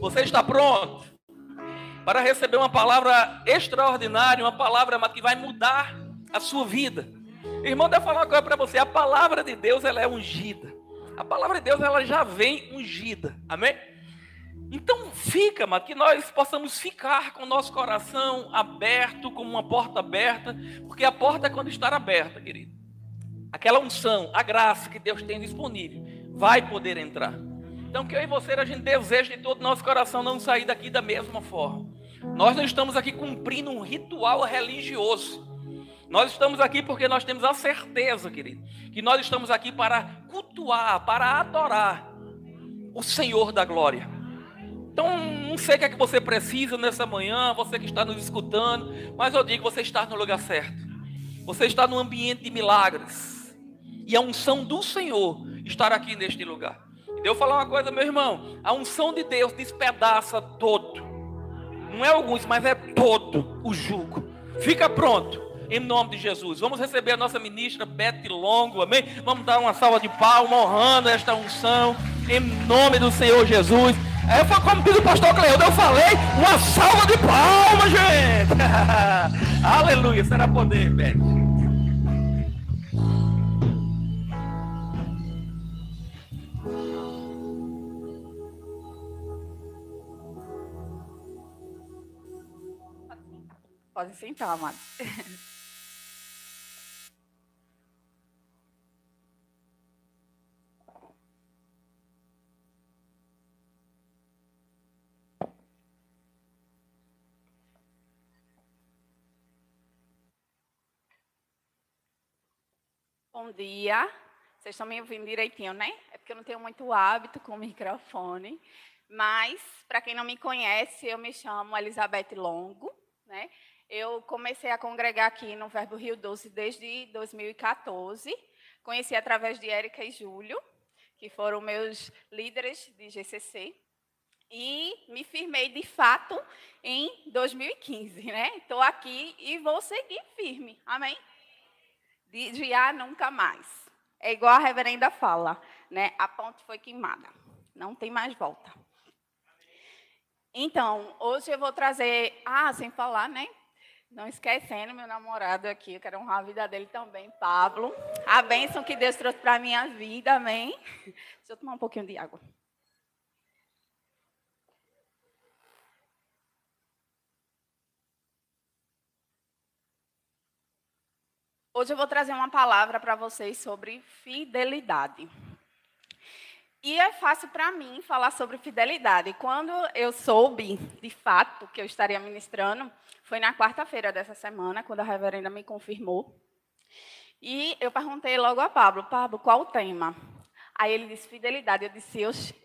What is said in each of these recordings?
Você está pronto para receber uma palavra extraordinária, uma palavra que vai mudar a sua vida? Irmão, deixa eu falar uma coisa para você. A palavra de Deus ela é ungida. A palavra de Deus ela já vem ungida. Amém? Então fica, mas que nós possamos ficar com o nosso coração aberto, como uma porta aberta, porque a porta é quando estar aberta, querido. Aquela unção, a graça que Deus tem disponível, vai poder entrar. Então que eu e você a gente deseja de todo o nosso coração não sair daqui da mesma forma. Nós não estamos aqui cumprindo um ritual religioso. Nós estamos aqui porque nós temos a certeza, querido, que nós estamos aqui para cultuar, para adorar o Senhor da glória. Então, não sei o que é que você precisa nessa manhã, você que está nos escutando, mas eu digo, você está no lugar certo. Você está no ambiente de milagres. E a unção do Senhor estar aqui neste lugar. Eu falar uma coisa, meu irmão, a unção de Deus despedaça todo. Não é alguns, mas é todo o jugo. Fica pronto em nome de Jesus. Vamos receber a nossa ministra Beth Longo, amém? Vamos dar uma salva de palmas honrando esta unção em nome do Senhor Jesus. É, foi como diz o pastor Cleildo, eu falei, uma salva de palmas, gente. Aleluia, será poder, Beth. Pode sentar, amado. Bom dia. Vocês estão me ouvindo direitinho, né? É porque eu não tenho muito hábito com o microfone. Mas, para quem não me conhece, eu me chamo Elizabeth Longo. Né? Eu comecei a congregar aqui no Verbo Rio 12 desde 2014. Conheci através de Érica e Júlio, que foram meus líderes de GCC. E me firmei de fato em 2015, né? Estou aqui e vou seguir firme. Amém? desviar nunca mais. É igual a reverenda fala, né? A ponte foi queimada. Não tem mais volta. Então, hoje eu vou trazer, ah, sem falar, né? Não esquecendo meu namorado aqui, eu quero honrar a vida dele também, Pablo. A bênção que Deus trouxe para a minha vida, amém? Deixa eu tomar um pouquinho de água. Hoje eu vou trazer uma palavra para vocês sobre fidelidade. E é fácil para mim falar sobre fidelidade. Quando eu soube, de fato, que eu estaria ministrando, foi na quarta-feira dessa semana, quando a reverenda me confirmou. E eu perguntei logo a Pablo, Pablo, qual o tema? Aí ele disse fidelidade. Eu disse,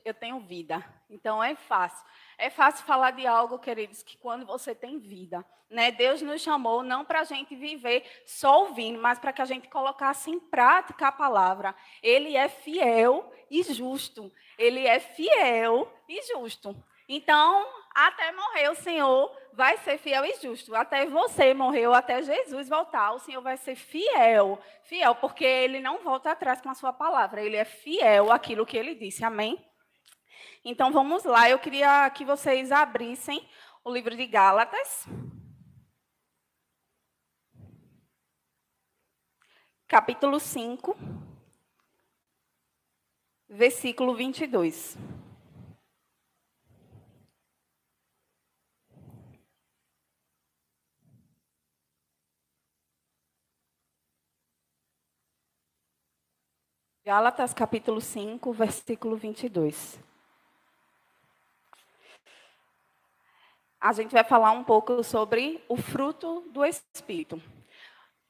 eu, tenho vida. Então é fácil. É fácil falar de algo, queridos, que quando você tem vida, né? Deus nos chamou não para a gente viver só ouvindo, mas para que a gente colocasse em prática a palavra. Ele é fiel e justo. Ele é fiel e justo. Então, até morrer o Senhor vai ser fiel e justo. Até você morreu, até Jesus voltar, o Senhor vai ser fiel. Fiel, porque ele não volta atrás com a sua palavra. Ele é fiel àquilo que ele disse. Amém? Então vamos lá, eu queria que vocês abrissem o livro de Gálatas. Capítulo 5, versículo 22. Gálatas capítulo 5, versículo 22. A gente vai falar um pouco sobre o fruto do Espírito.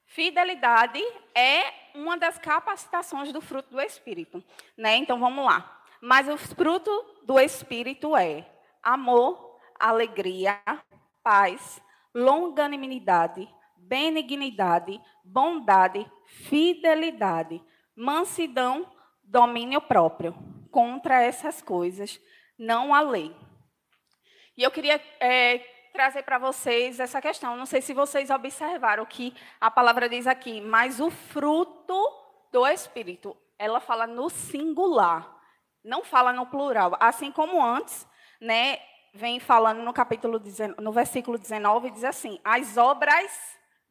Fidelidade é uma das capacitações do fruto do Espírito, né? Então vamos lá. Mas o fruto do Espírito é amor, alegria, paz, longanimidade, benignidade, bondade, fidelidade, mansidão, domínio próprio. Contra essas coisas não há lei. E eu queria é, trazer para vocês essa questão. Não sei se vocês observaram o que a palavra diz aqui, mas o fruto do Espírito, ela fala no singular, não fala no plural. Assim como antes, né, vem falando no capítulo no versículo 19 diz assim: as obras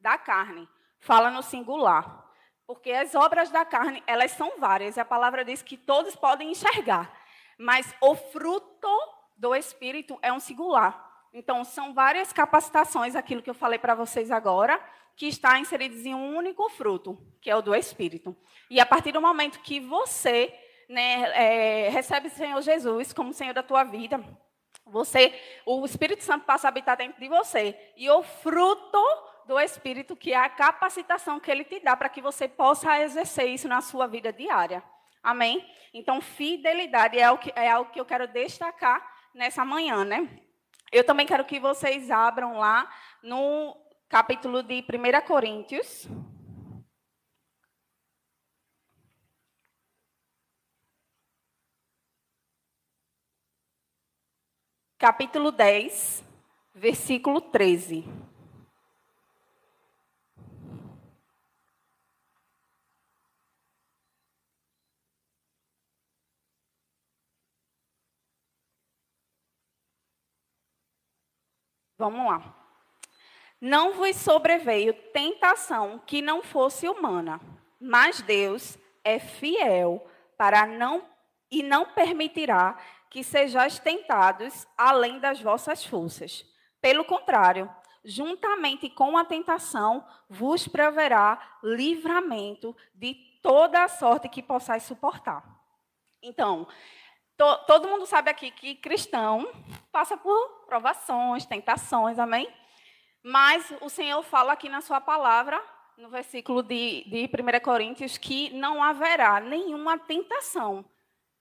da carne. Fala no singular. Porque as obras da carne, elas são várias, e a palavra diz que todos podem enxergar. Mas o fruto do espírito é um singular. Então, são várias capacitações, aquilo que eu falei para vocês agora, que está inseridas em um único fruto, que é o do espírito. E a partir do momento que você né, é, recebe o Senhor Jesus como Senhor da tua vida, você, o Espírito Santo passa a habitar dentro de você. E o fruto do Espírito, que é a capacitação que ele te dá para que você possa exercer isso na sua vida diária. Amém? Então, fidelidade é, o que, é algo que eu quero destacar nessa manhã, né? Eu também quero que vocês abram lá no capítulo de 1 Coríntios. capítulo 10, versículo 13. Vamos lá. Não vos sobreveio tentação que não fosse humana, mas Deus é fiel para não e não permitirá que sejais tentados além das vossas forças. Pelo contrário, juntamente com a tentação, vos proverá livramento de toda a sorte que possais suportar. Então, to, todo mundo sabe aqui que cristão passa por provações, tentações, amém? Mas o Senhor fala aqui na sua palavra, no versículo de, de 1 Coríntios, que não haverá nenhuma tentação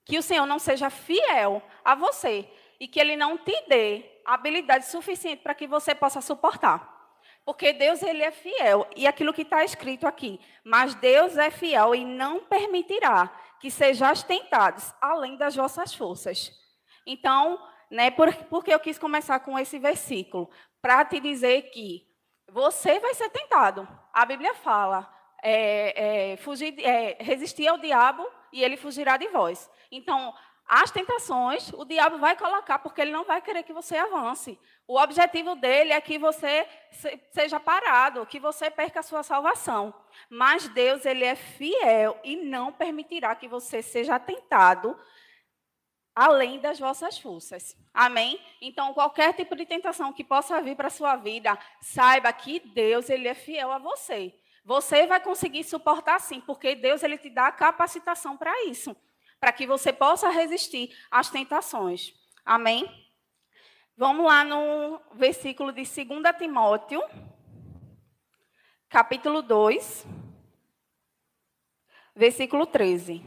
que o Senhor não seja fiel a você e que ele não te dê habilidade suficiente para que você possa suportar. Porque Deus ele é fiel e aquilo que está escrito aqui, mas Deus é fiel e não permitirá que sejais tentados além das vossas forças. Então, né, por, porque eu quis começar com esse versículo para te dizer que você vai ser tentado. A Bíblia fala, é, é, fugir, é, resistir ao diabo e ele fugirá de vós. Então, as tentações, o diabo vai colocar, porque ele não vai querer que você avance. O objetivo dele é que você seja parado, que você perca a sua salvação. Mas Deus, ele é fiel e não permitirá que você seja tentado além das vossas forças. Amém? Então, qualquer tipo de tentação que possa vir para a sua vida, saiba que Deus, ele é fiel a você. Você vai conseguir suportar sim, porque Deus ele te dá a capacitação para isso para que você possa resistir às tentações. Amém? Vamos lá no versículo de 2 Timóteo, capítulo 2, versículo 13.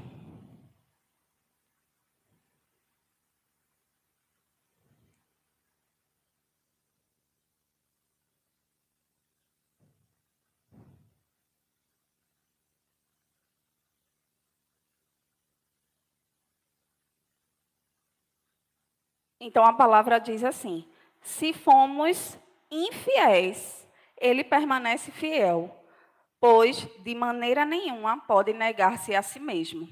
Então a palavra diz assim: se fomos infiéis, ele permanece fiel, pois de maneira nenhuma pode negar-se a si mesmo.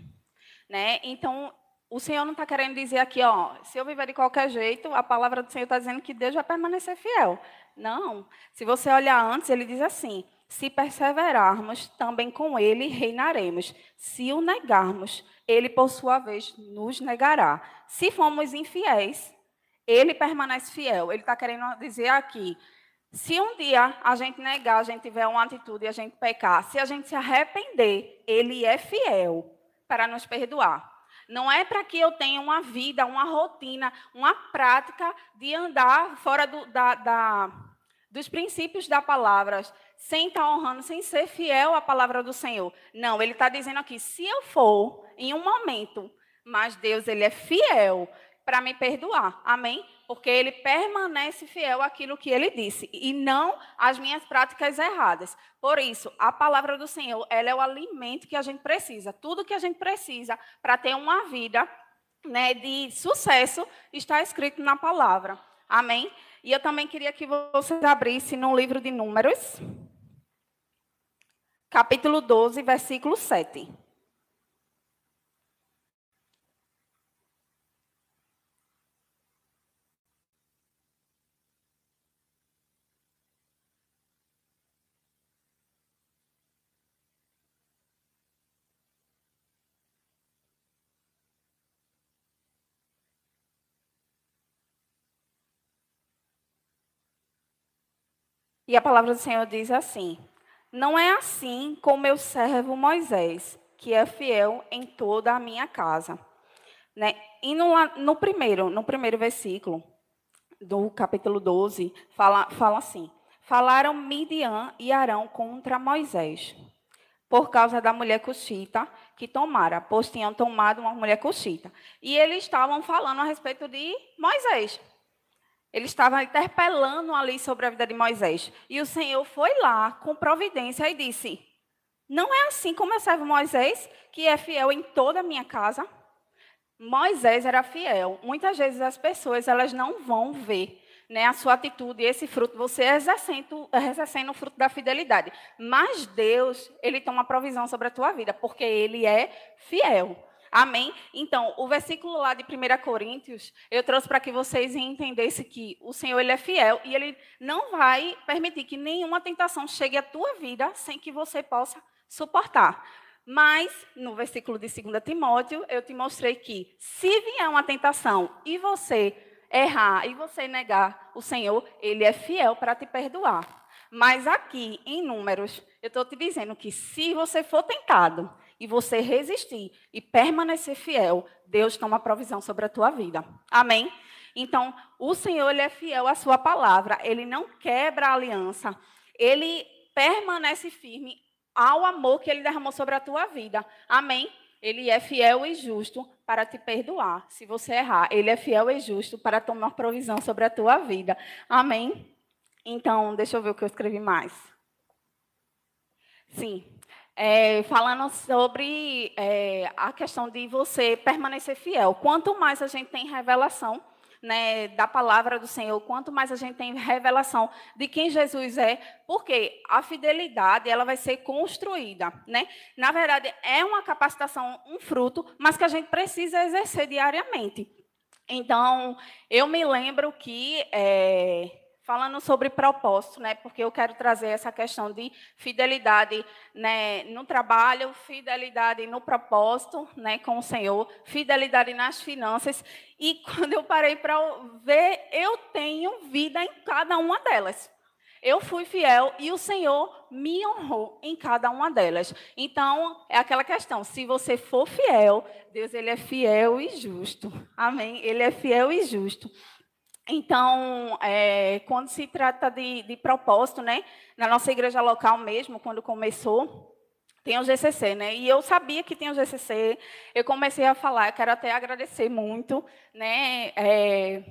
Né? Então, o Senhor não está querendo dizer aqui, ó, se eu viver de qualquer jeito, a palavra do Senhor está dizendo que Deus vai permanecer fiel. Não. Se você olhar antes, ele diz assim: se perseverarmos, também com ele reinaremos. Se o negarmos, ele, por sua vez, nos negará. Se formos infiéis, ele permanece fiel. Ele está querendo dizer aqui: se um dia a gente negar, a gente tiver uma atitude e a gente pecar, se a gente se arrepender, ele é fiel para nos perdoar. Não é para que eu tenha uma vida, uma rotina, uma prática de andar fora do, da, da, dos princípios da palavra, sem estar honrando, sem ser fiel à palavra do Senhor. Não, ele está dizendo aqui: se eu for em um momento, mas Deus ele é fiel, para me perdoar. Amém? Porque ele permanece fiel àquilo que ele disse e não às minhas práticas erradas. Por isso, a palavra do Senhor, ela é o alimento que a gente precisa. Tudo que a gente precisa para ter uma vida né, de sucesso está escrito na palavra. Amém? E eu também queria que vocês abrissem no livro de Números, capítulo 12, versículo 7. E a palavra do Senhor diz assim: Não é assim com meu servo Moisés, que é fiel em toda a minha casa. Né? E no, no, primeiro, no primeiro versículo do capítulo 12, fala, fala assim: Falaram Midian e Arão contra Moisés, por causa da mulher cuxita que tomara, pois tinham tomado uma mulher cuxita. E eles estavam falando a respeito de Moisés. Ele estava interpelando ali sobre a vida de Moisés. E o Senhor foi lá com providência e disse: Não é assim como eu servo Moisés, que é fiel em toda a minha casa. Moisés era fiel. Muitas vezes as pessoas elas não vão ver né, a sua atitude, esse fruto, você exercendo, exercendo o fruto da fidelidade. Mas Deus, Ele toma provisão sobre a tua vida, porque Ele é fiel. Amém? Então, o versículo lá de 1 Coríntios, eu trouxe para que vocês entendessem que o Senhor ele é fiel e ele não vai permitir que nenhuma tentação chegue à tua vida sem que você possa suportar. Mas, no versículo de 2 Timóteo, eu te mostrei que se vier uma tentação e você errar e você negar o Senhor, ele é fiel para te perdoar. Mas aqui, em números, eu estou te dizendo que se você for tentado e você resistir e permanecer fiel, Deus toma provisão sobre a tua vida. Amém? Então, o Senhor ele é fiel à sua palavra, ele não quebra a aliança, ele permanece firme ao amor que ele derramou sobre a tua vida. Amém? Ele é fiel e justo para te perdoar se você errar. Ele é fiel e justo para tomar provisão sobre a tua vida. Amém? Então, deixa eu ver o que eu escrevi mais. Sim, é, falando sobre é, a questão de você permanecer fiel. Quanto mais a gente tem revelação né, da palavra do Senhor, quanto mais a gente tem revelação de quem Jesus é, porque a fidelidade ela vai ser construída. Né? Na verdade, é uma capacitação, um fruto, mas que a gente precisa exercer diariamente. Então, eu me lembro que. É, falando sobre propósito, né? Porque eu quero trazer essa questão de fidelidade, né, no trabalho, fidelidade no propósito, né, com o Senhor, fidelidade nas finanças. E quando eu parei para ver, eu tenho vida em cada uma delas. Eu fui fiel e o Senhor me honrou em cada uma delas. Então, é aquela questão, se você for fiel, Deus ele é fiel e justo. Amém? Ele é fiel e justo. Então, é, quando se trata de, de, propósito, né, na nossa igreja local mesmo, quando começou, tem o GCC, né? E eu sabia que tinha o GCC. Eu comecei a falar. Quero até agradecer muito, né, é,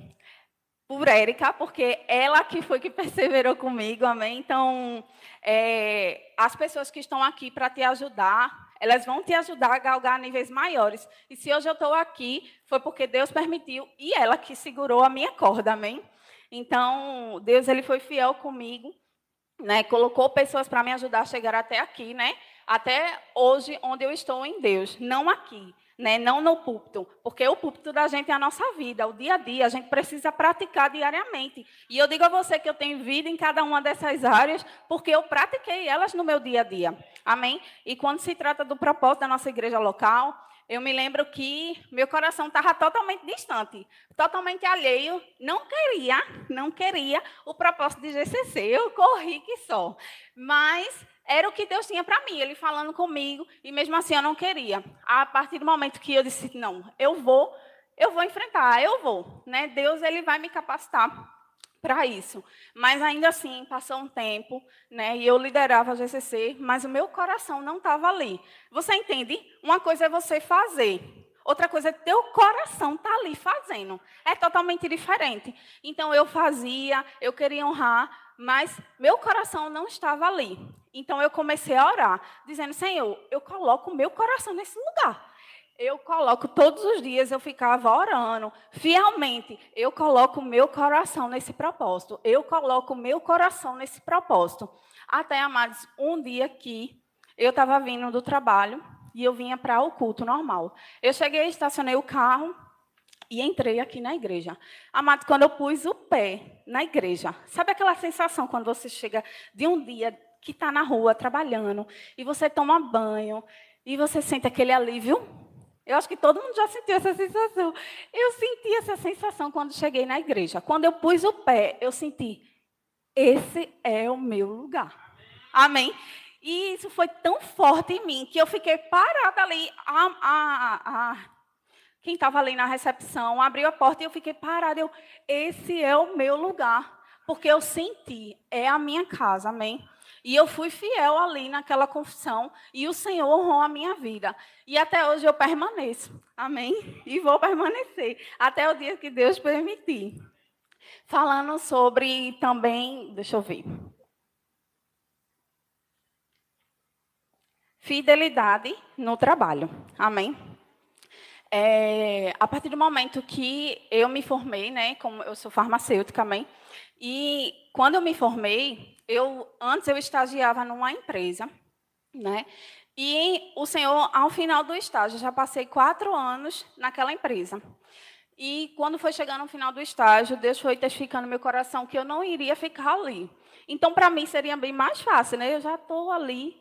por Érica, porque ela que foi que perseverou comigo, amém. Então, é, as pessoas que estão aqui para te ajudar, elas vão te ajudar a galgar níveis maiores. E se hoje eu estou aqui, foi porque Deus permitiu e ela que segurou a minha corda, amém? Então, Deus ele foi fiel comigo, né? Colocou pessoas para me ajudar a chegar até aqui, né? Até hoje, onde eu estou em Deus, não aqui né? não no púlpito, porque o púlpito da gente é a nossa vida, o dia a dia, a gente precisa praticar diariamente. E eu digo a você que eu tenho vida em cada uma dessas áreas, porque eu pratiquei elas no meu dia a dia. Amém? E quando se trata do propósito da nossa igreja local, eu me lembro que meu coração estava totalmente distante, totalmente alheio, não queria, não queria o propósito de GCC, eu corri que só. Mas era o que Deus tinha para mim, Ele falando comigo, e mesmo assim eu não queria. A partir do momento que eu disse, não, eu vou, eu vou enfrentar, eu vou. Né? Deus ele vai me capacitar para isso. Mas ainda assim, passou um tempo, né, e eu liderava a GCC, mas o meu coração não estava ali. Você entende? Uma coisa é você fazer, outra coisa é teu coração tá ali fazendo. É totalmente diferente. Então eu fazia, eu queria honrar, mas meu coração não estava ali. Então eu comecei a orar, dizendo: Senhor, eu coloco meu coração nesse lugar. Eu coloco todos os dias, eu ficava orando, fielmente. Eu coloco meu coração nesse propósito. Eu coloco meu coração nesse propósito. Até, amados, um dia que eu estava vindo do trabalho e eu vinha para o culto normal. Eu cheguei, estacionei o carro e entrei aqui na igreja. Amados, quando eu pus o pé na igreja, sabe aquela sensação quando você chega de um dia que está na rua trabalhando e você toma banho e você sente aquele alívio. Eu acho que todo mundo já sentiu essa sensação. Eu senti essa sensação quando cheguei na igreja. Quando eu pus o pé, eu senti, esse é o meu lugar. Amém? E isso foi tão forte em mim que eu fiquei parada ali. A, a, a, quem estava ali na recepção abriu a porta e eu fiquei parada. Eu, esse é o meu lugar. Porque eu senti, é a minha casa, amém? E eu fui fiel ali naquela confissão e o Senhor honrou a minha vida. E até hoje eu permaneço, amém? E vou permanecer até o dia que Deus permitir. Falando sobre também, deixa eu ver. Fidelidade no trabalho. Amém? É, a partir do momento que eu me formei, né, como eu sou farmacêutica também, e quando eu me formei, eu antes eu estagiava numa empresa, né, e o Senhor, ao final do estágio, já passei quatro anos naquela empresa. E quando foi chegando no final do estágio, Deus foi testificando no meu coração que eu não iria ficar ali. Então, para mim, seria bem mais fácil, né? Eu já estou ali,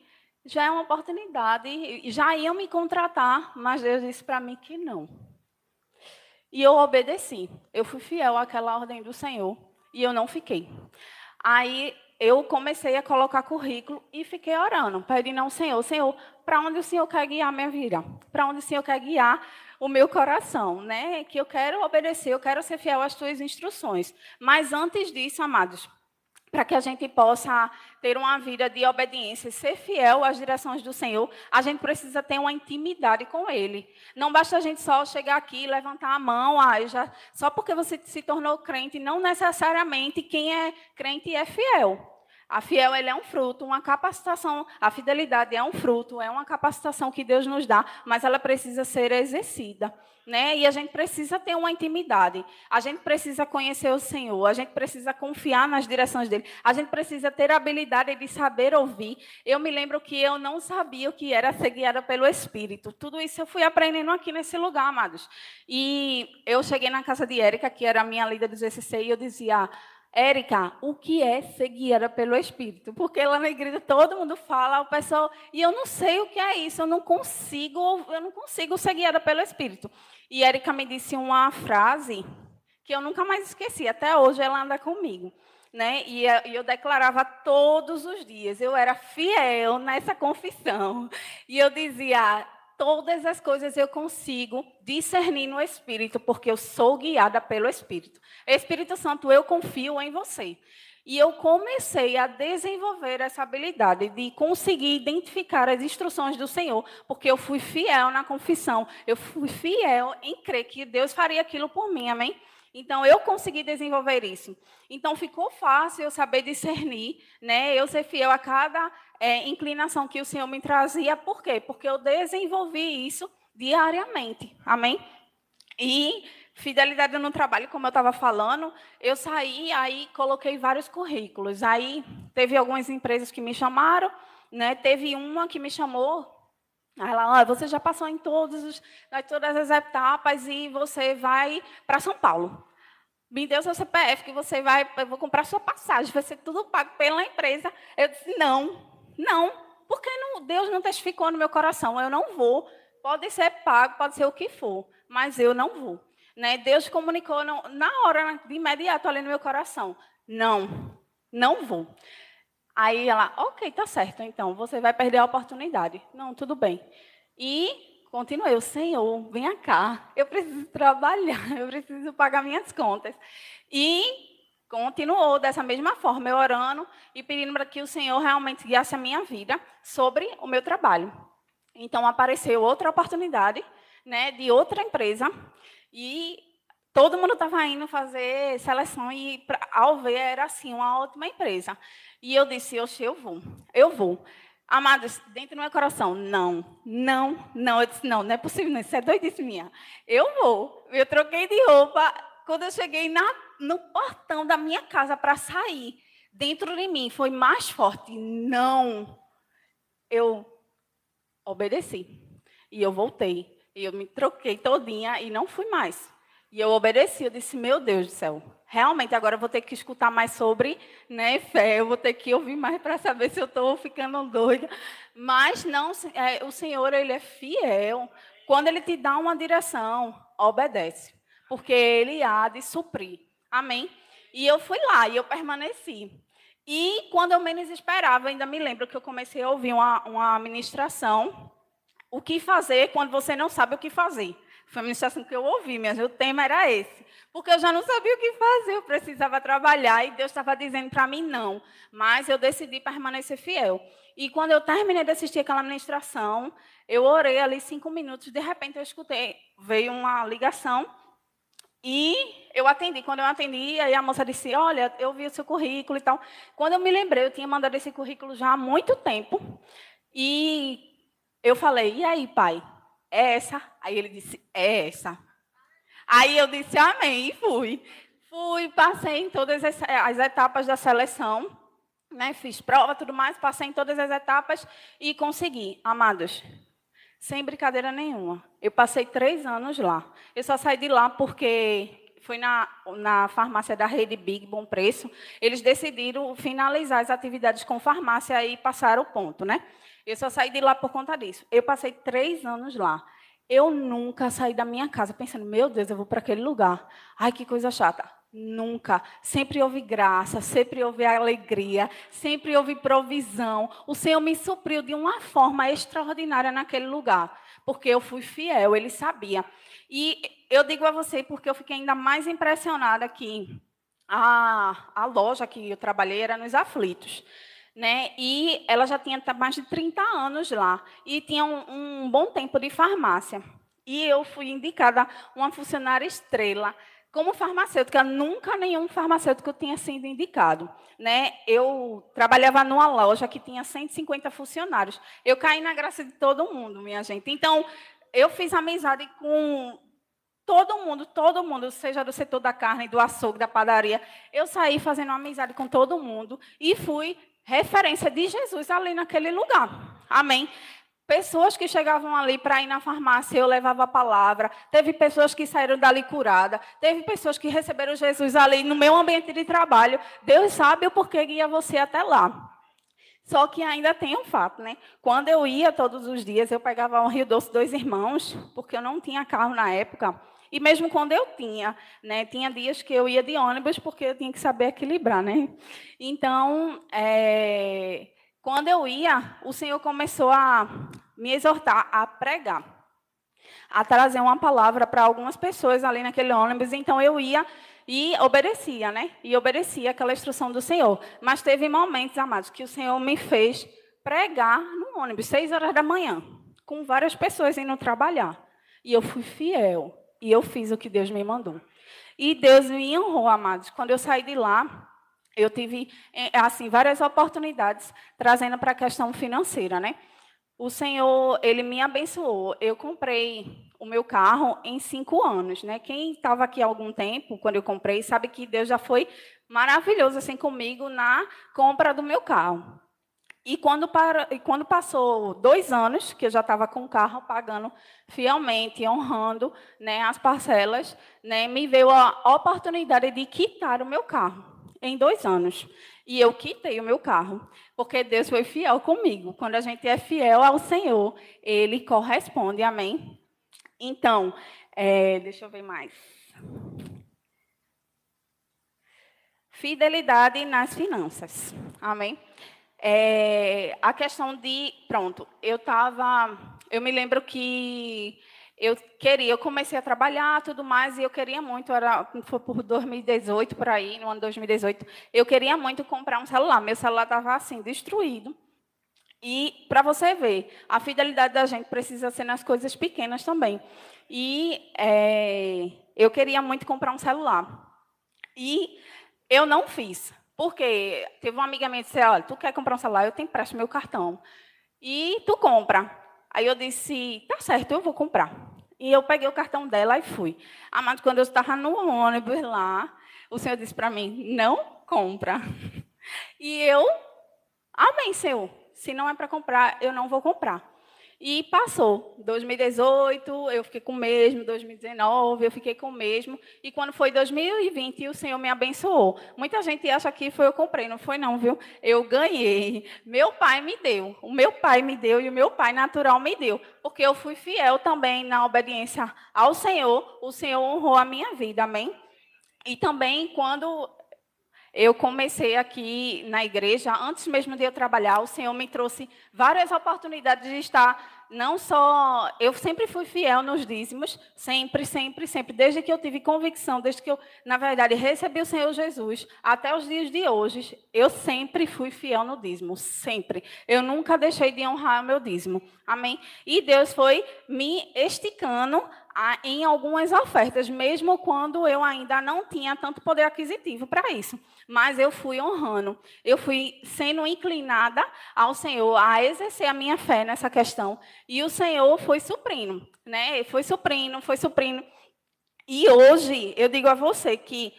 já é uma oportunidade, já iam me contratar, mas Deus disse para mim que não. E eu obedeci. Eu fui fiel àquela ordem do Senhor e eu não fiquei. Aí eu comecei a colocar currículo e fiquei orando, pedindo ao Senhor, Senhor, para onde o Senhor quer guiar minha vida? Para onde o Senhor quer guiar o meu coração, né? Que eu quero obedecer, eu quero ser fiel às tuas instruções. Mas antes disso, amados, para que a gente possa ter uma vida de obediência, ser fiel às direções do Senhor, a gente precisa ter uma intimidade com Ele. Não basta a gente só chegar aqui levantar a mão, ah, já, só porque você se tornou crente, não necessariamente quem é crente é fiel. A fiel é um fruto, uma capacitação. A fidelidade é um fruto, é uma capacitação que Deus nos dá, mas ela precisa ser exercida. Né? E a gente precisa ter uma intimidade. A gente precisa conhecer o Senhor. A gente precisa confiar nas direções dele. A gente precisa ter a habilidade de saber ouvir. Eu me lembro que eu não sabia o que era ser guiada pelo Espírito. Tudo isso eu fui aprendendo aqui nesse lugar, amados. E eu cheguei na casa de Érica, que era a minha líder do GCC, e eu dizia: Érica, o que é ser guiada pelo Espírito? Porque lá na igreja todo mundo fala, o pessoal, e eu não sei o que é isso, eu não consigo, eu não consigo ser guiada pelo Espírito. E Érica me disse uma frase que eu nunca mais esqueci, até hoje ela anda comigo. Né? E eu declarava todos os dias, eu era fiel nessa confissão. E eu dizia: todas as coisas eu consigo discernir no Espírito, porque eu sou guiada pelo Espírito. Espírito Santo, eu confio em você. E eu comecei a desenvolver essa habilidade de conseguir identificar as instruções do Senhor, porque eu fui fiel na confissão, eu fui fiel em crer que Deus faria aquilo por mim, amém? Então, eu consegui desenvolver isso. Então, ficou fácil eu saber discernir, né? eu ser fiel a cada é, inclinação que o Senhor me trazia. Por quê? Porque eu desenvolvi isso diariamente. Amém? E fidelidade no trabalho, como eu estava falando, eu saí, aí coloquei vários currículos. Aí teve algumas empresas que me chamaram, né? teve uma que me chamou ela, ah, você já passou em todos os, todas as etapas e você vai para São Paulo. Me deu seu CPF que você vai, eu vou comprar sua passagem, vai ser tudo pago pela empresa. Eu disse, não, não, porque não, Deus não testificou no meu coração, eu não vou. Pode ser pago, pode ser o que for, mas eu não vou. Né? Deus comunicou na hora, de imediato ali no meu coração, não, não vou. Aí ela, ok, tá certo, então você vai perder a oportunidade. Não, tudo bem. E continuei, o Senhor, venha cá, eu preciso trabalhar, eu preciso pagar minhas contas. E continuou dessa mesma forma, eu orando e pedindo para que o Senhor realmente guiasse a minha vida sobre o meu trabalho. Então apareceu outra oportunidade, né, de outra empresa e todo mundo estava indo fazer seleção e ao ver era assim uma ótima empresa. E eu disse, oxe, eu vou, eu vou. Amados, dentro do meu coração, não, não, não. Eu disse, não, não é possível, não, isso é doidice minha. Eu vou. Eu troquei de roupa. Quando eu cheguei na, no portão da minha casa para sair, dentro de mim foi mais forte. Não. Eu obedeci. E eu voltei. E eu me troquei todinha e não fui mais. E eu obedeci. Eu disse, meu Deus do céu, realmente agora eu vou ter que escutar mais sobre né, fé, eu vou ter que ouvir mais para saber se eu estou ficando doida. Mas não, é, o Senhor ele é fiel. Quando ele te dá uma direção, obedece, porque ele há de suprir. Amém? E eu fui lá e eu permaneci. E quando eu menos esperava, ainda me lembro que eu comecei a ouvir uma, uma ministração, o que fazer quando você não sabe o que fazer. Foi a ministração que eu ouvi, mas o tema era esse. Porque eu já não sabia o que fazer, eu precisava trabalhar e Deus estava dizendo para mim não. Mas eu decidi permanecer fiel. E quando eu terminei de assistir aquela ministração, eu orei ali cinco minutos, de repente eu escutei, veio uma ligação e eu atendi. Quando eu atendi, aí a moça disse: Olha, eu vi o seu currículo e tal. Quando eu me lembrei, eu tinha mandado esse currículo já há muito tempo. E eu falei: E aí, pai? É essa? Aí ele disse: É essa. Aí eu disse: Amém. E fui. Fui, passei em todas as, as etapas da seleção. Né, fiz prova, tudo mais, passei em todas as etapas e consegui. Amados, sem brincadeira nenhuma. Eu passei três anos lá. Eu só saí de lá porque foi na, na farmácia da rede Big Bom Preço. Eles decidiram finalizar as atividades com farmácia e passar o ponto, né? Eu só saí de lá por conta disso. Eu passei três anos lá. Eu nunca saí da minha casa pensando, meu Deus, eu vou para aquele lugar. Ai, que coisa chata. Nunca. Sempre houve graça, sempre houve alegria, sempre houve provisão. O Senhor me supriu de uma forma extraordinária naquele lugar, porque eu fui fiel, ele sabia. E eu digo a você porque eu fiquei ainda mais impressionada que a, a loja que eu trabalhei era nos aflitos. Né? E ela já tinha mais de 30 anos lá e tinha um, um bom tempo de farmácia. E eu fui indicada uma funcionária estrela como farmacêutica, nunca nenhum farmacêutico tinha sido indicado. Né? Eu trabalhava numa loja que tinha 150 funcionários. Eu caí na graça de todo mundo, minha gente. Então, eu fiz amizade com todo mundo, todo mundo, seja do setor da carne, do açougue, da padaria. Eu saí fazendo amizade com todo mundo e fui referência de Jesus ali naquele lugar. Amém. Pessoas que chegavam ali para ir na farmácia, eu levava a palavra. Teve pessoas que saíram dali curada. Teve pessoas que receberam Jesus ali no meu ambiente de trabalho. Deus sabe o porquê guia você até lá. Só que ainda tem um fato, né? Quando eu ia todos os dias, eu pegava um Rio Doce dois irmãos, porque eu não tinha carro na época. E mesmo quando eu tinha, né? Tinha dias que eu ia de ônibus, porque eu tinha que saber equilibrar, né? Então, é, quando eu ia, o Senhor começou a me exortar a pregar, a trazer uma palavra para algumas pessoas ali naquele ônibus. Então eu ia e obedecia, né? E obedecia aquela instrução do Senhor. Mas teve momentos, amados, que o Senhor me fez pregar no ônibus, seis horas da manhã, com várias pessoas indo trabalhar. E eu fui fiel. E eu fiz o que Deus me mandou. E Deus me honrou, amados. Quando eu saí de lá, eu tive eh, assim várias oportunidades trazendo para a questão financeira, né? O Senhor ele me abençoou. Eu comprei o meu carro em cinco anos, né? Quem estava aqui há algum tempo quando eu comprei sabe que Deus já foi maravilhoso assim comigo na compra do meu carro. E quando, e quando passou dois anos, que eu já estava com o carro pagando fielmente, honrando né, as parcelas, né, me veio a oportunidade de quitar o meu carro em dois anos. E eu quitei o meu carro, porque Deus foi fiel comigo. Quando a gente é fiel ao Senhor, Ele corresponde, amém? Então, é, deixa eu ver mais. Fidelidade nas finanças, amém? É, a questão de, pronto, eu estava, eu me lembro que eu queria, eu comecei a trabalhar, tudo mais, e eu queria muito, era, foi por 2018, por aí, no ano 2018, eu queria muito comprar um celular. Meu celular estava assim, destruído. E, para você ver, a fidelidade da gente precisa ser nas coisas pequenas também. E é, eu queria muito comprar um celular. E eu não fiz. Porque teve uma amiga minha que disse, olha, tu quer comprar um celular, eu te empresto meu cartão. E tu compra. Aí eu disse, tá certo, eu vou comprar. E eu peguei o cartão dela e fui. Amado, quando eu estava no ônibus lá, o Senhor disse para mim: não compra. E eu, amém, Senhor. Se não é para comprar, eu não vou comprar. E passou. 2018, eu fiquei com o mesmo. 2019, eu fiquei com o mesmo. E quando foi 2020, o Senhor me abençoou. Muita gente acha que foi eu comprei. Não foi, não, viu? Eu ganhei. Meu pai me deu. O meu pai me deu e o meu pai natural me deu. Porque eu fui fiel também na obediência ao Senhor. O Senhor honrou a minha vida. Amém? E também, quando eu comecei aqui na igreja, antes mesmo de eu trabalhar, o Senhor me trouxe várias oportunidades de estar não só eu sempre fui fiel nos dízimos, sempre, sempre, sempre, desde que eu tive convicção, desde que eu, na verdade, recebi o Senhor Jesus, até os dias de hoje, eu sempre fui fiel no dízimo, sempre. Eu nunca deixei de honrar o meu dízimo. Amém? E Deus foi me esticando em algumas ofertas, mesmo quando eu ainda não tinha tanto poder aquisitivo para isso. Mas eu fui honrando, eu fui sendo inclinada ao Senhor a exercer a minha fé nessa questão. E o Senhor foi suprindo, né? Foi suprindo, foi suprindo. E hoje eu digo a você que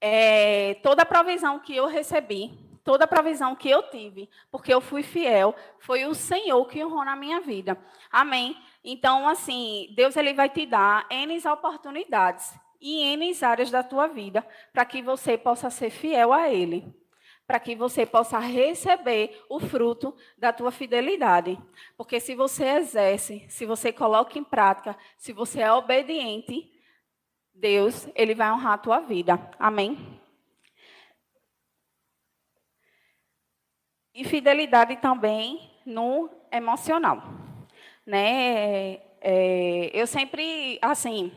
é, toda a provisão que eu recebi, toda a provisão que eu tive, porque eu fui fiel, foi o Senhor que honrou na minha vida. Amém. Então, assim, Deus ele vai te dar N oportunidades e N áreas da tua vida para que você possa ser fiel a Ele, para que você possa receber o fruto da tua fidelidade. Porque se você exerce, se você coloca em prática, se você é obediente, Deus, ele vai honrar a tua vida. Amém? E fidelidade também no emocional né? É, eu sempre, assim,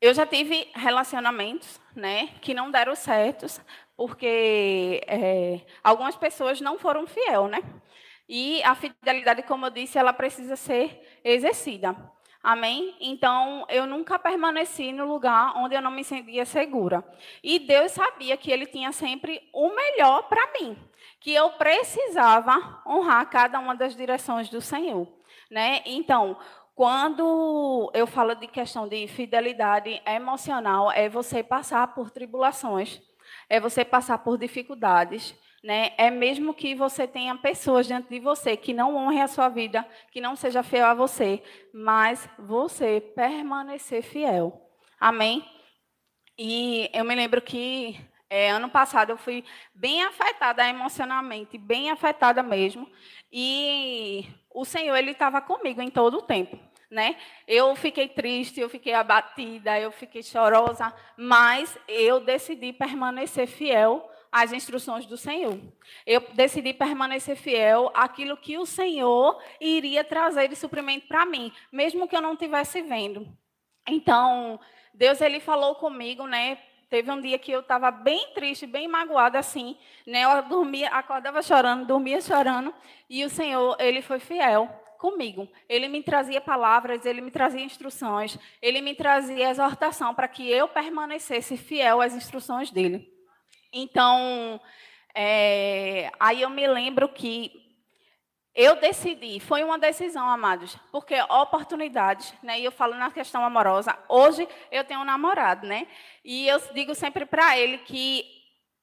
eu já tive relacionamentos, né, que não deram certos, porque é, algumas pessoas não foram fiel, né? E a fidelidade, como eu disse, ela precisa ser exercida. Amém? Então, eu nunca permaneci no lugar onde eu não me sentia segura. E Deus sabia que Ele tinha sempre o melhor para mim, que eu precisava honrar cada uma das direções do Senhor. Né? Então, quando eu falo de questão de fidelidade emocional, é você passar por tribulações, é você passar por dificuldades, né? É mesmo que você tenha pessoas diante de você que não honrem a sua vida, que não seja fiel a você, mas você permanecer fiel. Amém? E eu me lembro que é, ano passado eu fui bem afetada emocionalmente, bem afetada mesmo. E o Senhor ele estava comigo em todo o tempo, né? Eu fiquei triste, eu fiquei abatida, eu fiquei chorosa, mas eu decidi permanecer fiel às instruções do Senhor. Eu decidi permanecer fiel àquilo que o Senhor iria trazer de suprimento para mim, mesmo que eu não estivesse vendo. Então, Deus ele falou comigo, né, Teve um dia que eu estava bem triste, bem magoada assim, né? Eu dormia, acordava chorando, dormia chorando, e o Senhor, ele foi fiel comigo. Ele me trazia palavras, ele me trazia instruções, ele me trazia exortação para que eu permanecesse fiel às instruções dele. Então, é, aí eu me lembro que eu decidi, foi uma decisão, amados, porque oportunidades, né? E eu falo na questão amorosa. Hoje eu tenho um namorado, né? E eu digo sempre para ele que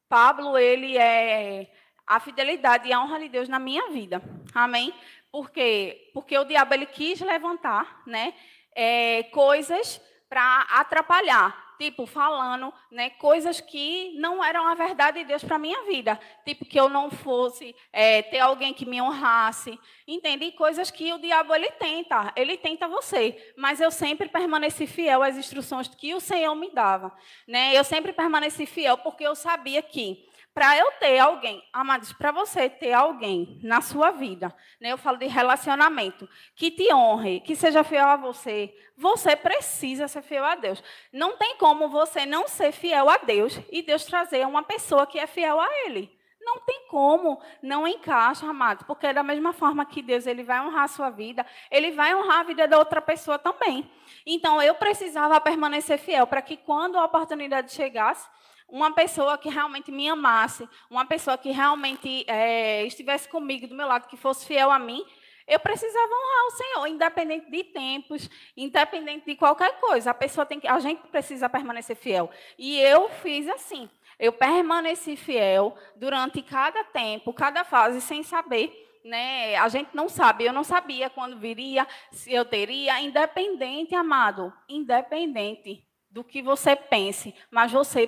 Pablo, ele é a fidelidade e a honra de Deus na minha vida. Amém? Porque porque o diabo ele quis levantar, né? É, coisas para atrapalhar tipo, falando né, coisas que não eram a verdade de Deus para minha vida. Tipo, que eu não fosse é, ter alguém que me honrasse. Entende? Coisas que o diabo ele tenta. Ele tenta você. Mas eu sempre permaneci fiel às instruções que o Senhor me dava. Né? Eu sempre permaneci fiel porque eu sabia que para eu ter alguém, amados, para você ter alguém na sua vida, né, eu falo de relacionamento, que te honre, que seja fiel a você, você precisa ser fiel a Deus. Não tem como você não ser fiel a Deus e Deus trazer uma pessoa que é fiel a Ele. Não tem como, não encaixa, amados, porque da mesma forma que Deus ele vai honrar a sua vida, ele vai honrar a vida da outra pessoa também. Então eu precisava permanecer fiel para que quando a oportunidade chegasse, uma pessoa que realmente me amasse, uma pessoa que realmente é, estivesse comigo do meu lado, que fosse fiel a mim, eu precisava honrar o Senhor, independente de tempos, independente de qualquer coisa. A pessoa tem que, a gente precisa permanecer fiel. E eu fiz assim. Eu permaneci fiel durante cada tempo, cada fase, sem saber né? A gente não sabe, eu não sabia quando viria, se eu teria, independente, amado, independente do que você pense, mas você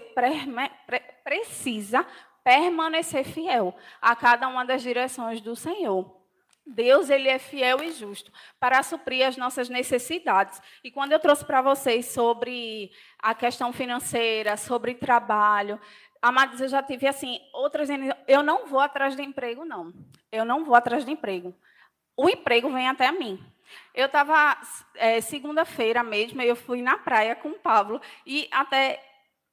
precisa permanecer fiel a cada uma das direções do Senhor. Deus ele é fiel e justo para suprir as nossas necessidades. E quando eu trouxe para vocês sobre a questão financeira, sobre trabalho, amados, eu já tive assim outras. Eu não vou atrás de emprego, não. Eu não vou atrás de emprego. O emprego vem até mim. Eu estava é, segunda-feira mesmo, eu fui na praia com o Pablo e até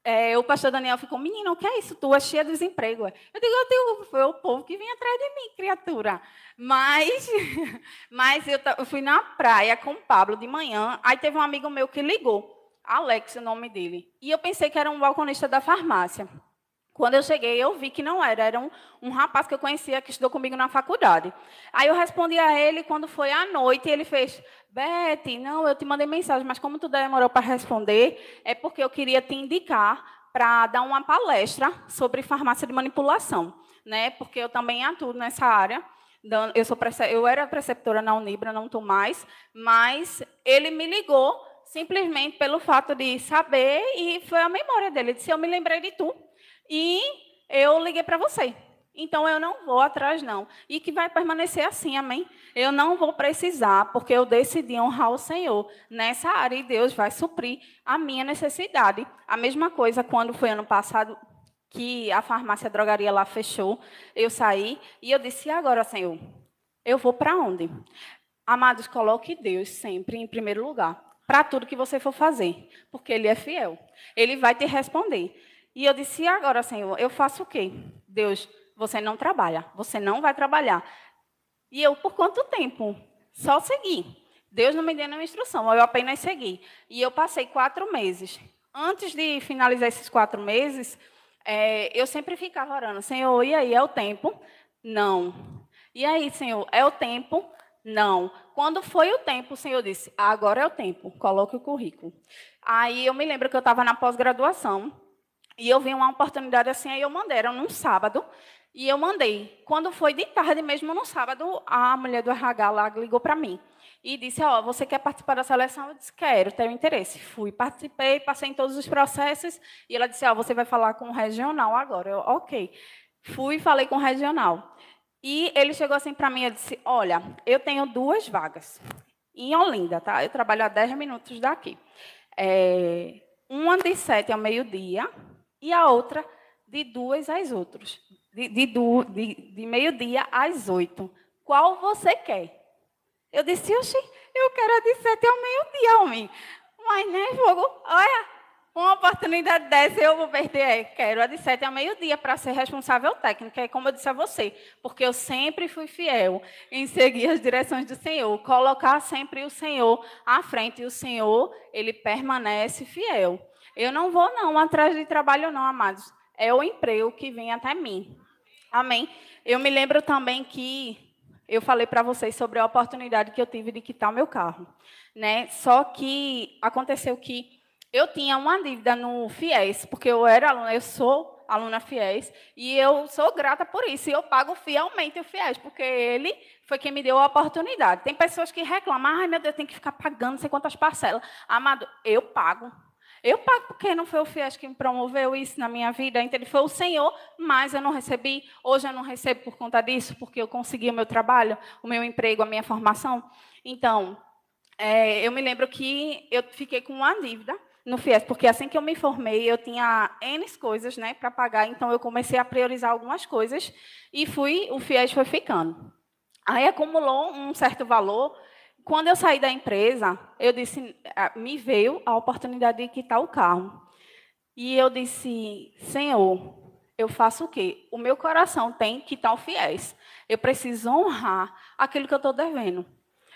é, o pastor Daniel ficou, menina, o que é isso? Tu é cheia de desemprego. Eu digo, eu tenho, foi o povo que vem atrás de mim, criatura. Mas, mas eu, eu fui na praia com o Pablo de manhã, aí teve um amigo meu que ligou, Alex, o nome dele. E eu pensei que era um balconista da farmácia. Quando eu cheguei, eu vi que não era. Era um, um, rapaz que eu conhecia, que estudou comigo na faculdade. Aí eu respondi a ele quando foi à noite, ele fez, Beth, não, eu te mandei mensagem, mas como tu demorou para responder, é porque eu queria te indicar para dar uma palestra sobre farmácia de manipulação. Né? Porque eu também atuo nessa área. Eu, sou eu era preceptora na Unibra, não estou mais, mas ele me ligou simplesmente pelo fato de saber, e foi a memória dele. Ele disse, eu me lembrei de tu e eu liguei para você. Então eu não vou atrás, não. E que vai permanecer assim, amém? Eu não vou precisar, porque eu decidi honrar o Senhor nessa área e Deus vai suprir a minha necessidade. A mesma coisa quando foi ano passado que a farmácia a drogaria lá fechou, eu saí e eu disse: e agora, Senhor? Eu vou para onde? Amados, coloque Deus sempre em primeiro lugar para tudo que você for fazer, porque Ele é fiel. Ele vai te responder. E eu disse: e agora, Senhor, eu faço o quê? Deus, você não trabalha, você não vai trabalhar. E eu, por quanto tempo? Só segui. Deus não me deu nenhuma instrução, eu apenas segui. E eu passei quatro meses. Antes de finalizar esses quatro meses, é, eu sempre ficava orando: Senhor, e aí, é o tempo? Não. E aí, Senhor, é o tempo? Não. Quando foi o tempo, o Senhor disse: agora é o tempo, coloque o currículo. Aí eu me lembro que eu estava na pós-graduação e eu vi uma oportunidade assim, aí eu mandei, era num sábado, e eu mandei. Quando foi de tarde mesmo, no sábado, a mulher do RH lá ligou para mim e disse: Ó, oh, você quer participar da seleção? Eu disse: Quero, tenho interesse. Fui, participei, passei em todos os processos. E ela disse: Ó, oh, você vai falar com o regional agora. Eu, ok. Fui, falei com o regional. E ele chegou assim para mim e disse: Olha, eu tenho duas vagas em Olinda, tá? Eu trabalho a 10 minutos daqui. É, uma de sete ao meio-dia e a outra de duas às outras, de, de, de, de meio-dia às oito. Qual você quer? Eu disse, oxi, eu quero a de sete ao meio-dia, homem. Mas, né, fogo, olha, uma oportunidade dessa eu vou perder. É, quero a de sete ao meio-dia para ser responsável técnica. É como eu disse a você, porque eu sempre fui fiel em seguir as direções do Senhor, colocar sempre o Senhor à frente. E o Senhor, ele permanece fiel. Eu não vou, não, atrás de trabalho, não, amados. É o emprego que vem até mim. Amém? Eu me lembro também que eu falei para vocês sobre a oportunidade que eu tive de quitar o meu carro. Né? Só que aconteceu que eu tinha uma dívida no FIES, porque eu era aluna, eu sou aluna FIES, e eu sou grata por isso, e eu pago fielmente o FIES, porque ele foi quem me deu a oportunidade. Tem pessoas que reclamam, ai meu Deus, tem que ficar pagando não sei quantas parcelas. Amado, eu pago. Eu pago porque não foi o FIES que me promoveu isso na minha vida, então ele foi o Senhor, mas eu não recebi. Hoje eu não recebo por conta disso, porque eu consegui o meu trabalho, o meu emprego, a minha formação. Então, é, eu me lembro que eu fiquei com uma dívida no FIES, porque assim que eu me formei, eu tinha N coisas né, para pagar, então eu comecei a priorizar algumas coisas e fui, o FIES foi ficando. Aí acumulou um certo valor, quando eu saí da empresa, eu disse, me veio a oportunidade de quitar o carro. E eu disse, Senhor, eu faço o quê? O meu coração tem que estar fiéis. Eu preciso honrar aquilo que eu estou devendo.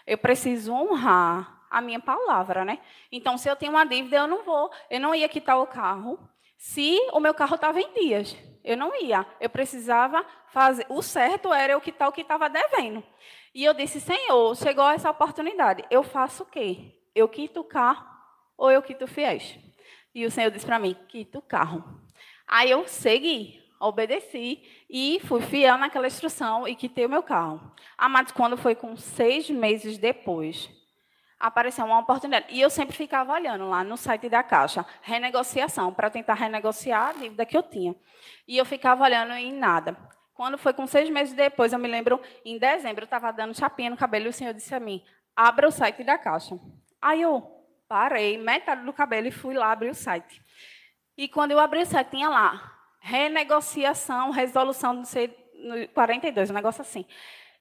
Eu preciso honrar a minha palavra, né? Então, se eu tenho uma dívida, eu não vou, eu não ia quitar o carro se o meu carro estava em dias. Eu não ia. Eu precisava fazer. O certo era eu quitar o que estava devendo. E eu disse, Senhor, chegou essa oportunidade. Eu faço o quê? Eu quito o carro ou eu quito o fiéis? E o Senhor disse para mim, quito o carro. Aí eu segui, obedeci e fui fiel naquela instrução e quitei o meu carro. Amados, quando foi com seis meses depois, apareceu uma oportunidade. E eu sempre ficava olhando lá no site da Caixa, renegociação, para tentar renegociar a dívida que eu tinha. E eu ficava olhando em nada. Quando foi com seis meses depois, eu me lembro, em dezembro, eu estava dando chapinha no cabelo e o senhor disse a mim, abra o site da Caixa. Aí eu parei, metade do cabelo e fui lá abrir o site. E quando eu abri o site, tinha lá, renegociação, resolução do C 42, um negócio assim.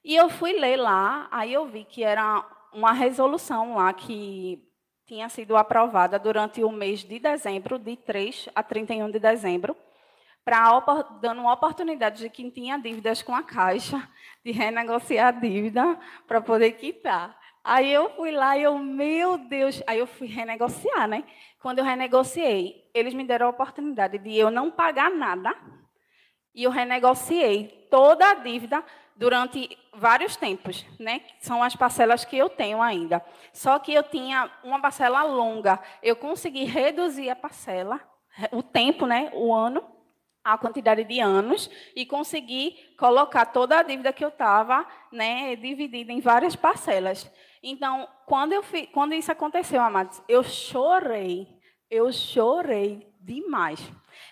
E eu fui ler lá, aí eu vi que era uma resolução lá que tinha sido aprovada durante o mês de dezembro, de 3 a 31 de dezembro, para dando uma oportunidade de quem tinha dívidas com a Caixa de renegociar a dívida para poder quitar. Aí eu fui lá e eu, meu Deus, aí eu fui renegociar, né? Quando eu renegociei, eles me deram a oportunidade de eu não pagar nada e eu renegociei toda a dívida durante vários tempos, né? São as parcelas que eu tenho ainda. Só que eu tinha uma parcela longa, eu consegui reduzir a parcela, o tempo, né? O ano a quantidade de anos e conseguir colocar toda a dívida que eu estava né, dividida em várias parcelas. Então, quando, eu fi, quando isso aconteceu, amados, eu chorei, eu chorei demais.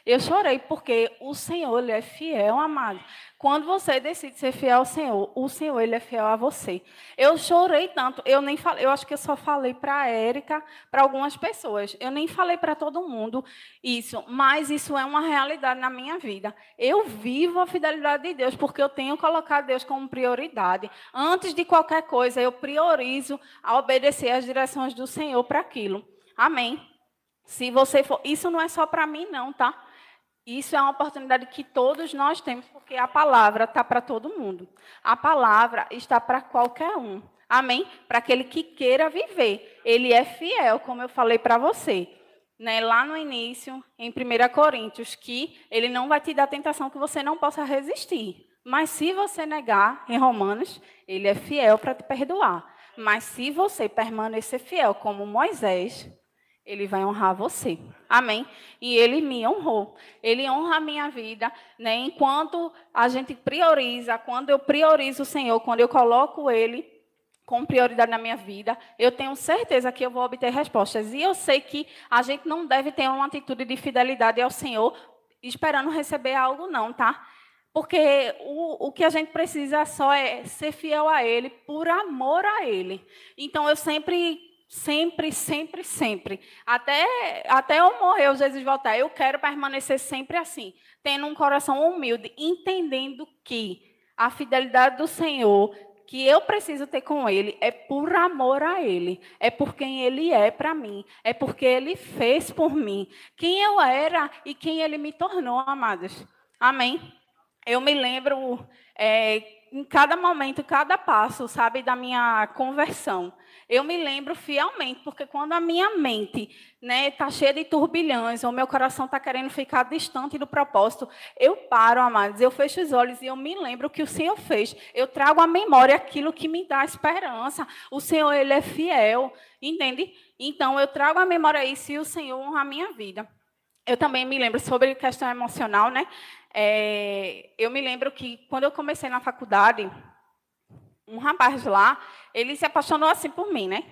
Eu chorei porque o Senhor ele é fiel, amado. Quando você decide ser fiel ao Senhor, o Senhor ele é fiel a você. Eu chorei tanto, eu nem falei, eu acho que eu só falei para a Érica, para algumas pessoas. Eu nem falei para todo mundo isso, mas isso é uma realidade na minha vida. Eu vivo a fidelidade de Deus porque eu tenho colocado Deus como prioridade. Antes de qualquer coisa, eu priorizo a obedecer às direções do Senhor para aquilo. Amém. Se você for, isso não é só para mim não, tá? Isso é uma oportunidade que todos nós temos, porque a palavra está para todo mundo. A palavra está para qualquer um. Amém? Para aquele que queira viver. Ele é fiel, como eu falei para você. Né, lá no início, em 1 Coríntios, que ele não vai te dar tentação que você não possa resistir. Mas se você negar, em Romanos, ele é fiel para te perdoar. Mas se você permanecer fiel como Moisés, ele vai honrar você. Amém? E ele me honrou. Ele honra a minha vida, né? Enquanto a gente prioriza, quando eu priorizo o Senhor, quando eu coloco ele com prioridade na minha vida, eu tenho certeza que eu vou obter respostas. E eu sei que a gente não deve ter uma atitude de fidelidade ao Senhor esperando receber algo, não, tá? Porque o, o que a gente precisa só é ser fiel a Ele por amor a Ele. Então, eu sempre Sempre, sempre, sempre. Até, até eu morrer, às vezes voltar. Eu quero permanecer sempre assim, tendo um coração humilde, entendendo que a fidelidade do Senhor que eu preciso ter com Ele é por amor a Ele, é por quem Ele é para mim, é porque Ele fez por mim, quem eu era e quem Ele me tornou, amados. Amém? Eu me lembro é, em cada momento, cada passo, sabe, da minha conversão. Eu me lembro fielmente, porque quando a minha mente né, está cheia de turbilhões, ou meu coração está querendo ficar distante do propósito, eu paro, amados, eu fecho os olhos e eu me lembro que o Senhor fez. Eu trago à memória aquilo que me dá esperança. O Senhor, Ele é fiel, entende? Então, eu trago à memória isso e o Senhor honra a minha vida. Eu também me lembro sobre questão emocional, né? É, eu me lembro que quando eu comecei na faculdade, um rapaz lá, ele se apaixonou assim por mim, né?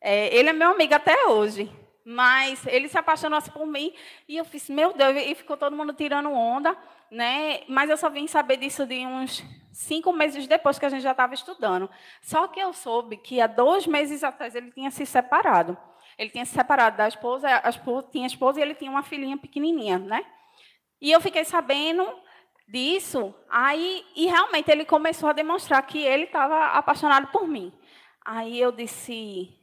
É, ele é meu amigo até hoje, mas ele se apaixonou assim por mim e eu fiz, meu Deus, e ficou todo mundo tirando onda, né? Mas eu só vim saber disso de uns cinco meses depois que a gente já estava estudando. Só que eu soube que há dois meses atrás ele tinha se separado. Ele tinha se separado da esposa, a esposa tinha esposa e ele tinha uma filhinha pequenininha, né? E eu fiquei sabendo disso, aí e realmente ele começou a demonstrar que ele estava apaixonado por mim. Aí eu disse,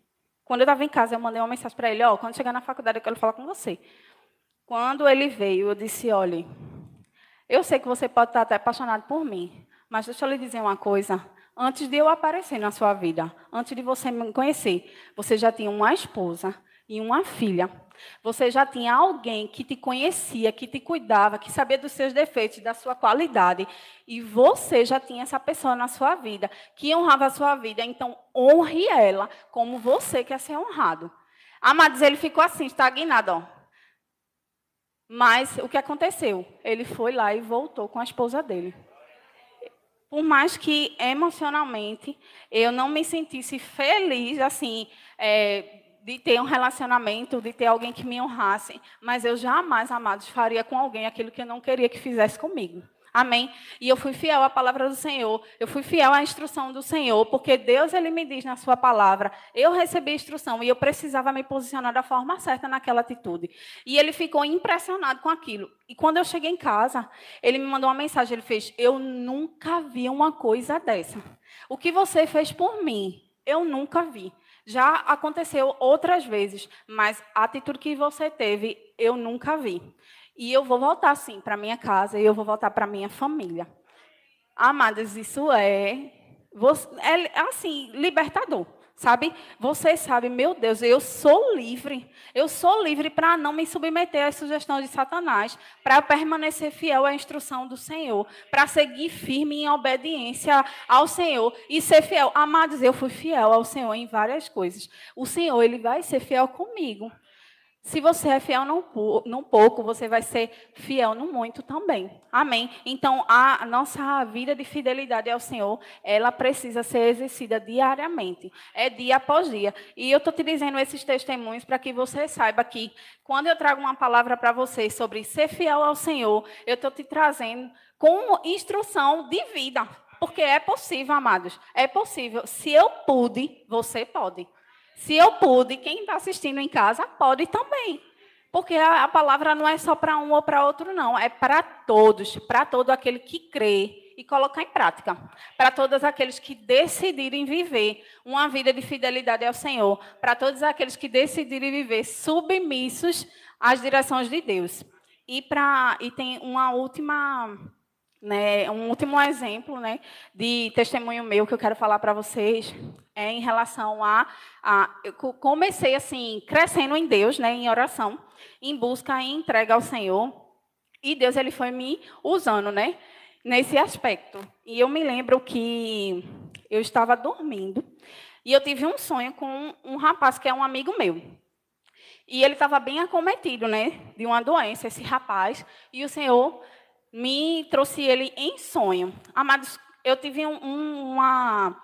quando eu estava em casa, eu mandei uma mensagem para ele, ó, oh, quando chegar na faculdade eu quero falar com você. Quando ele veio, eu disse, olha, eu sei que você pode estar até apaixonado por mim, mas deixa eu lhe dizer uma coisa. Antes de eu aparecer na sua vida, antes de você me conhecer, você já tinha uma esposa e uma filha. Você já tinha alguém que te conhecia, que te cuidava, que sabia dos seus defeitos, da sua qualidade. E você já tinha essa pessoa na sua vida, que honrava a sua vida. Então, honre ela como você quer ser honrado. Amados, ele ficou assim, estagnado. Ó. Mas o que aconteceu? Ele foi lá e voltou com a esposa dele. Por mais que emocionalmente eu não me sentisse feliz, assim, é, de ter um relacionamento, de ter alguém que me honrasse, mas eu jamais, amados, faria com alguém aquilo que eu não queria que fizesse comigo. Amém? E eu fui fiel à palavra do Senhor, eu fui fiel à instrução do Senhor, porque Deus ele me diz na sua palavra, eu recebi instrução e eu precisava me posicionar da forma certa naquela atitude. E ele ficou impressionado com aquilo. E quando eu cheguei em casa, ele me mandou uma mensagem, ele fez: "Eu nunca vi uma coisa dessa. O que você fez por mim, eu nunca vi. Já aconteceu outras vezes, mas a atitude que você teve, eu nunca vi. E eu vou voltar, sim, para minha casa e eu vou voltar para minha família. Amadas, isso é, é assim, libertador. Sabe? Você sabe, meu Deus, eu sou livre. Eu sou livre para não me submeter às sugestões de Satanás, para permanecer fiel à instrução do Senhor, para seguir firme em obediência ao Senhor e ser fiel. Amados, eu fui fiel ao Senhor em várias coisas. O Senhor, ele vai ser fiel comigo. Se você é fiel num, pouco, você vai ser fiel no muito também. Amém? Então, a nossa vida de fidelidade ao Senhor, ela precisa ser exercida diariamente. É dia após dia. E eu estou te dizendo esses testemunhos para que você saiba que, quando eu trago uma palavra para você sobre ser fiel ao Senhor, eu estou te trazendo com instrução de vida. Porque é possível, amados. É possível. Se eu pude, você pode. Se eu pude, quem está assistindo em casa pode também. Porque a, palavra não é só para um ou para outro, não. É para todos, para todo aquele que crê e colocar em prática. Para todos aqueles que decidirem viver uma vida de fidelidade ao Senhor. Para todos aqueles que decidirem viver submissos às direções de Deus. E, pra, e tem uma última né, um último exemplo né, de testemunho meu que eu quero falar para vocês é em relação a, a, Eu comecei assim, crescendo em Deus, né, em oração, em busca e entrega ao Senhor. E Deus ele foi me usando né, nesse aspecto. E eu me lembro que eu estava dormindo e eu tive um sonho com um rapaz que é um amigo meu. E ele estava bem acometido né, de uma doença, esse rapaz. E o Senhor me trouxe ele em sonho. Amados, eu tive um, uma,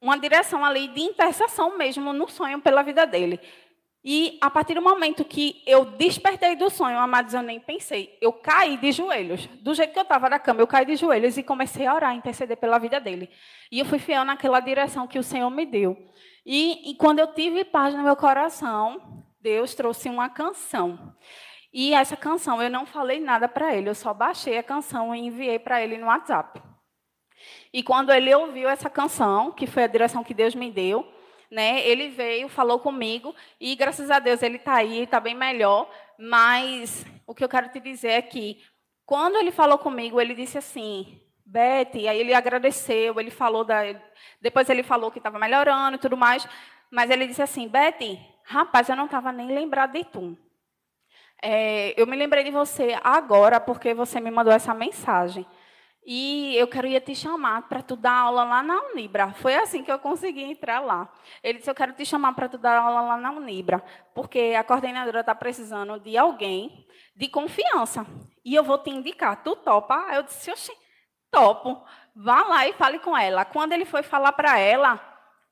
uma direção ali de intercessão mesmo no sonho pela vida dele. E a partir do momento que eu despertei do sonho, amados, eu nem pensei. Eu caí de joelhos. Do jeito que eu estava na cama, eu caí de joelhos e comecei a orar, a interceder pela vida dele. E eu fui fiel naquela direção que o Senhor me deu. E, e quando eu tive paz no meu coração, Deus trouxe uma canção. E essa canção, eu não falei nada para ele, eu só baixei a canção e enviei para ele no WhatsApp. E quando ele ouviu essa canção, que foi a direção que Deus me deu, né, ele veio, falou comigo, e graças a Deus ele está aí, está bem melhor. Mas o que eu quero te dizer é que, quando ele falou comigo, ele disse assim: Beth, aí ele agradeceu, ele falou da. Depois ele falou que estava melhorando e tudo mais, mas ele disse assim: Beth, rapaz, eu não estava nem lembrado de tu. É, eu me lembrei de você agora porque você me mandou essa mensagem. E eu queria te chamar para tu dar aula lá na Unibra. Foi assim que eu consegui entrar lá. Ele disse: Eu quero te chamar para tu dar aula lá na Unibra, porque a coordenadora está precisando de alguém de confiança. E eu vou te indicar. Tu topa? Eu disse: Oxi, topo. Vá lá e fale com ela. Quando ele foi falar para ela,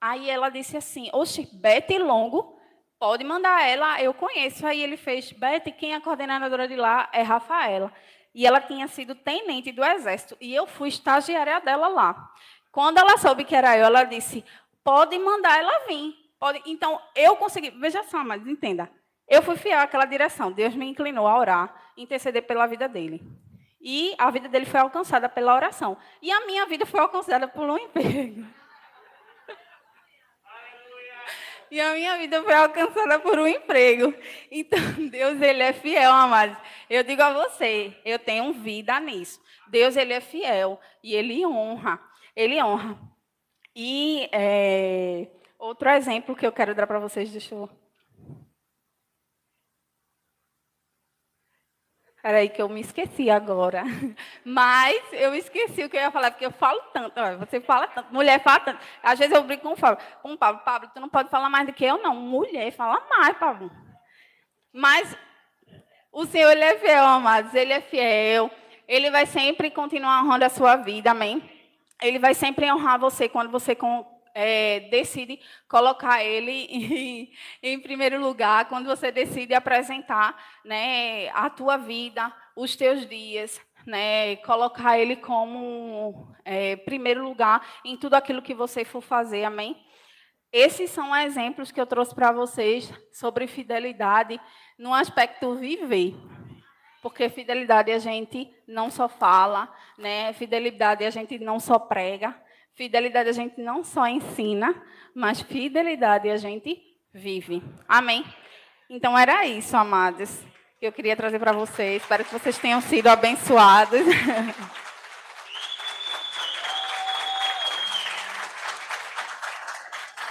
aí ela disse assim: Oxi, Bete Longo Pode mandar ela, eu conheço. Aí ele fez, Beth, quem é a coordenadora de lá é Rafaela. E ela tinha sido tenente do Exército. E eu fui estagiária dela lá. Quando ela soube que era eu, ela disse, pode mandar ela vir. Pode... Então, eu consegui... Veja só, mas entenda. Eu fui fiel àquela direção. Deus me inclinou a orar, interceder pela vida dele. E a vida dele foi alcançada pela oração. E a minha vida foi alcançada por um emprego. E a minha vida foi alcançada por um emprego. Então, Deus, ele é fiel, amados. Eu digo a você, eu tenho vida nisso. Deus, ele é fiel e ele honra. Ele honra. E é, outro exemplo que eu quero dar para vocês, deixa eu Peraí, que eu me esqueci agora. Mas eu esqueci o que eu ia falar, porque eu falo tanto. Você fala tanto, mulher fala tanto. Às vezes eu brinco com o. Com o Pablo, Pablo, tu não pode falar mais do que eu, não. Mulher fala mais, Pablo. Mas o Senhor, Ele é fiel, amados. Ele é fiel. Ele vai sempre continuar honrando a sua vida, amém? Ele vai sempre honrar você quando você é, decide colocar ele em, em, primeiro lugar, quando você decide apresentar né, a tua vida, os teus dias né, colocar Ele como é, primeiro lugar em tudo aquilo que você for fazer, amém? Esses são exemplos que eu trouxe para vocês sobre fidelidade no aspecto viver. Porque fidelidade a gente não só fala, né? Fidelidade a gente não só prega, fidelidade a gente não só ensina, mas fidelidade a gente vive. Amém? Então era isso, amados, que eu queria trazer para vocês. Espero que vocês tenham sido abençoados.